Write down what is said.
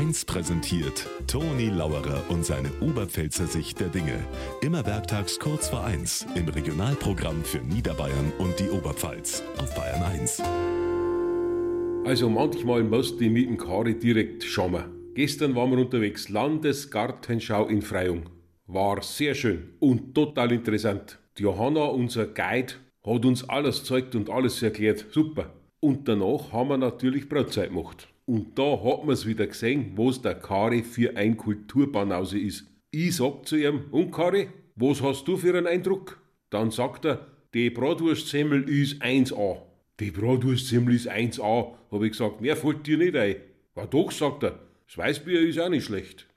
1 präsentiert Toni Lauerer und seine Oberpfälzer Sicht der Dinge. Immer werktags kurz vor 1 im Regionalprogramm für Niederbayern und die Oberpfalz auf Bayern 1. Also manchmal musste ich mit dem Kari direkt schauen. Gestern waren wir unterwegs, Landesgartenschau in Freyung. War sehr schön und total interessant. Die Johanna, unser Guide, hat uns alles gezeigt und alles erklärt. Super. Und danach haben wir natürlich Brotzeit gemacht. Und da hat man es wieder gesehen, was der Kari für ein Kulturbanause ist. Ich sag zu ihm, und Kari, was hast du für einen Eindruck? Dann sagt er, die Bratwurstsemmel ist 1A. Die Bratwurstsemmel ist 1A, habe ich gesagt, mehr fällt dir nicht ein. War doch, sagt er, das Weißbier ist auch nicht schlecht.